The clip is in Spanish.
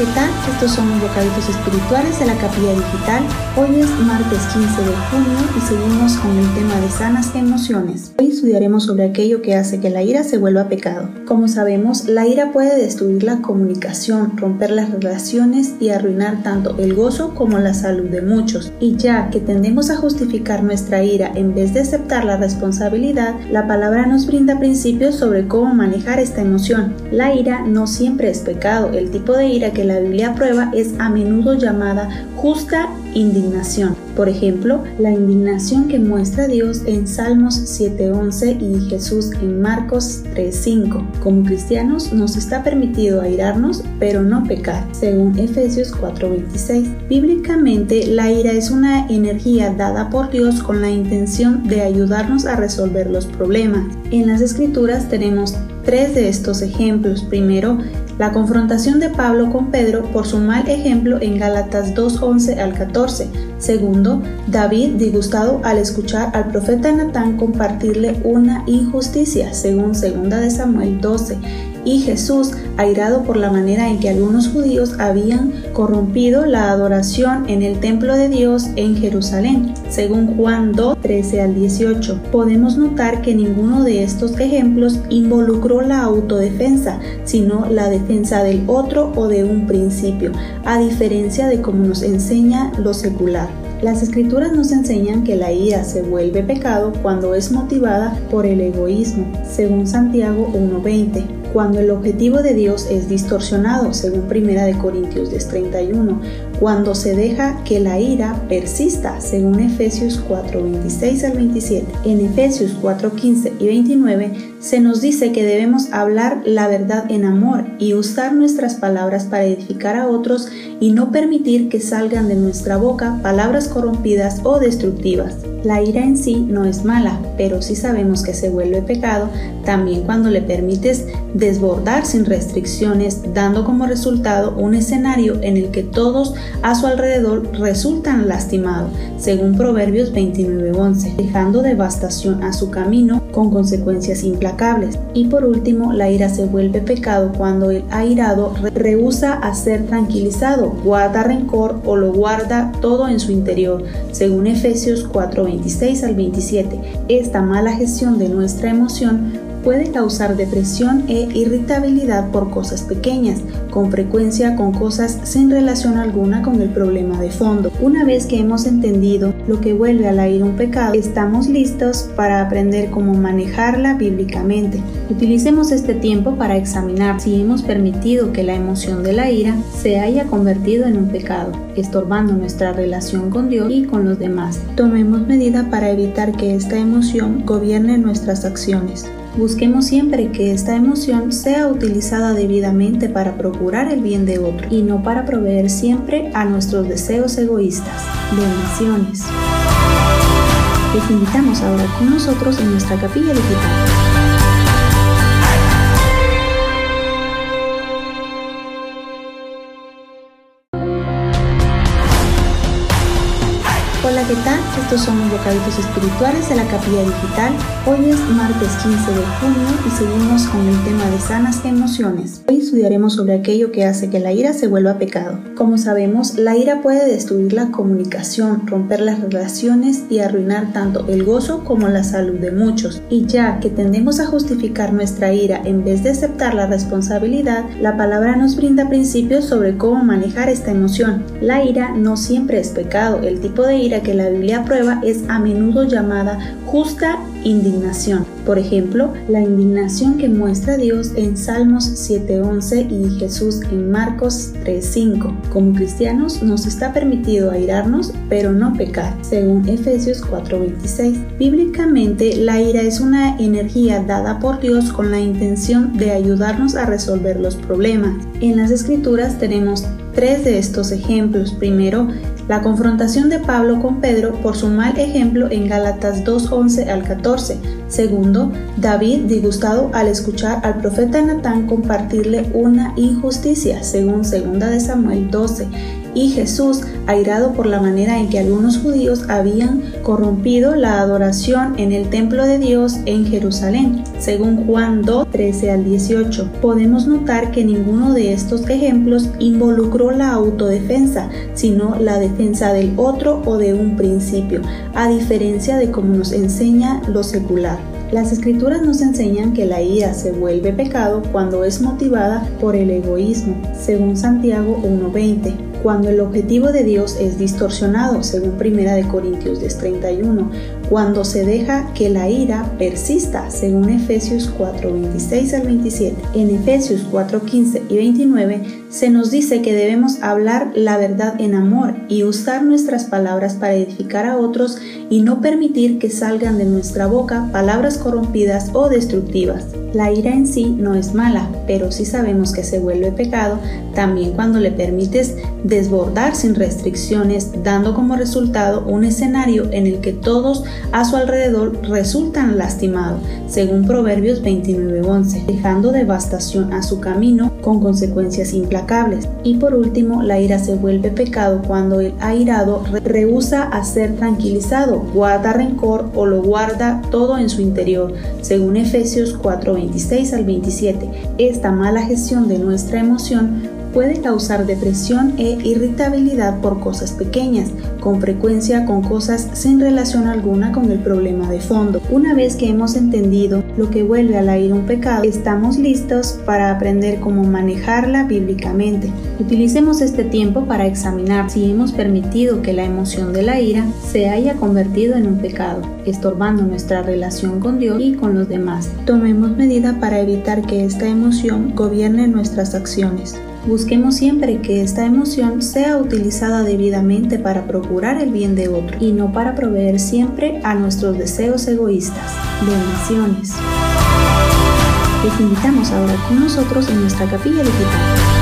¿qué tal? Estos son los bocaditos espirituales de la capilla digital. Hoy es martes 15 de junio y seguimos con el tema de sanas emociones. Hoy estudiaremos sobre aquello que hace que la ira se vuelva pecado. Como sabemos, la ira puede destruir la comunicación, romper las relaciones y arruinar tanto el gozo como la salud de muchos. Y ya que tendemos a justificar nuestra ira en vez de aceptar la responsabilidad, la palabra nos brinda principios sobre cómo manejar esta emoción. La ira no siempre es pecado. El tipo de ira que la Biblia aprueba es a menudo llamada justa indignación. Por ejemplo, la indignación que muestra Dios en Salmos 7.11 y Jesús en Marcos 3.5. Como cristianos nos está permitido airarnos, pero no pecar, según Efesios 4.26. Bíblicamente, la ira es una energía dada por Dios con la intención de ayudarnos a resolver los problemas. En las escrituras tenemos tres de estos ejemplos. Primero, la confrontación de Pablo con Pedro por su mal ejemplo en Gálatas 2.11 al 14. Segundo, David disgustado al escuchar al profeta Natán compartirle una injusticia, según 2 de Samuel 12 y Jesús, airado por la manera en que algunos judíos habían corrompido la adoración en el templo de Dios en Jerusalén, según Juan 2, 13 al 18. Podemos notar que ninguno de estos ejemplos involucró la autodefensa, sino la defensa del otro o de un principio, a diferencia de como nos enseña lo secular. Las escrituras nos enseñan que la ira se vuelve pecado cuando es motivada por el egoísmo, según Santiago 1.20 cuando el objetivo de Dios es distorsionado, según 1 Corintios 31, cuando se deja que la ira persista, según Efesios 4, 26 al 27. En Efesios 4, 15 y 29 se nos dice que debemos hablar la verdad en amor y usar nuestras palabras para edificar a otros y no permitir que salgan de nuestra boca palabras corrompidas o destructivas. La ira en sí no es mala, pero si sabemos que se vuelve pecado también cuando le permites desbordar sin restricciones, dando como resultado un escenario en el que todos a su alrededor resultan lastimados, según Proverbios 29:11, dejando devastación a su camino con consecuencias implacables. Y por último, la ira se vuelve pecado cuando el airado rehúsa a ser tranquilizado, guarda rencor o lo guarda todo en su interior, según Efesios 4:26 al 27. Esta mala gestión de nuestra emoción puede causar depresión e irritabilidad por cosas pequeñas, con frecuencia con cosas sin relación alguna con el problema de fondo. Una vez que hemos entendido lo que vuelve a la ira un pecado, estamos listos para aprender cómo manejarla bíblicamente. Utilicemos este tiempo para examinar si hemos permitido que la emoción de la ira se haya convertido en un pecado, estorbando nuestra relación con Dios y con los demás. Tomemos medida para evitar que esta emoción gobierne nuestras acciones. Busquemos siempre que esta emoción sea utilizada debidamente para procurar el bien de otro y no para proveer siempre a nuestros deseos egoístas. Bendiciones. Les invitamos a orar con nosotros en nuestra capilla digital. ¿Qué tal? Estos son los bocaditos espirituales de la capilla digital. Hoy es martes 15 de junio y seguimos con el tema de sanas emociones. Hoy estudiaremos sobre aquello que hace que la ira se vuelva pecado. Como sabemos, la ira puede destruir la comunicación, romper las relaciones y arruinar tanto el gozo como la salud de muchos. Y ya que tendemos a justificar nuestra ira en vez de aceptar la responsabilidad, la palabra nos brinda principios sobre cómo manejar esta emoción. La ira no siempre es pecado. El tipo de ira que la Biblia aprueba es a menudo llamada justa indignación. Por ejemplo, la indignación que muestra Dios en Salmos 7.11 y Jesús en Marcos 3.5. Como cristianos nos está permitido airarnos, pero no pecar, según Efesios 4.26. Bíblicamente, la ira es una energía dada por Dios con la intención de ayudarnos a resolver los problemas. En las escrituras tenemos tres de estos ejemplos. Primero, la confrontación de Pablo con Pedro por su mal ejemplo en Gálatas 2.11 al 14. Segundo, David disgustado al escuchar al profeta Natán compartirle una injusticia, según 2 de Samuel 12 y Jesús, airado por la manera en que algunos judíos habían corrompido la adoración en el templo de Dios en Jerusalén, según Juan 2, 13 al 18. Podemos notar que ninguno de estos ejemplos involucró la autodefensa, sino la defensa del otro o de un principio, a diferencia de como nos enseña lo secular. Las escrituras nos enseñan que la ira se vuelve pecado cuando es motivada por el egoísmo, según Santiago 1.20, cuando el objetivo de Dios es distorsionado, según 1 Corintios 10.31, cuando se deja que la ira persista, según Efesios 4.26 al 27. En Efesios 4.15 y 29 se nos dice que debemos hablar la verdad en amor y usar nuestras palabras para edificar a otros y no permitir que salgan de nuestra boca palabras corrompidas o destructivas. La ira en sí no es mala, pero si sabemos que se vuelve pecado también cuando le permites desbordar sin restricciones, dando como resultado un escenario en el que todos a su alrededor resultan lastimados, según Proverbios 29:11, dejando devastación a su camino con consecuencias implacables. Y por último, la ira se vuelve pecado cuando el airado rehúsa a ser tranquilizado, guarda rencor o lo guarda todo en su interior, según Efesios 4:26 al 27. Esta mala gestión de nuestra emoción puede causar depresión e irritabilidad por cosas pequeñas, con frecuencia con cosas sin relación alguna con el problema de fondo. Una vez que hemos entendido lo que vuelve a la ira un pecado, estamos listos para aprender cómo manejarla bíblicamente. Utilicemos este tiempo para examinar si hemos permitido que la emoción de la ira se haya convertido en un pecado, estorbando nuestra relación con Dios y con los demás. Tomemos medida para evitar que esta emoción gobierne nuestras acciones. Busquemos siempre que esta emoción sea utilizada debidamente para procurar el bien de otro y no para proveer siempre a nuestros deseos egoístas. Bendiciones. Les invitamos a orar con nosotros en nuestra capilla digital